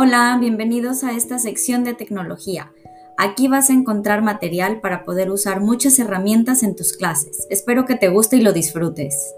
Hola, bienvenidos a esta sección de tecnología. Aquí vas a encontrar material para poder usar muchas herramientas en tus clases. Espero que te guste y lo disfrutes.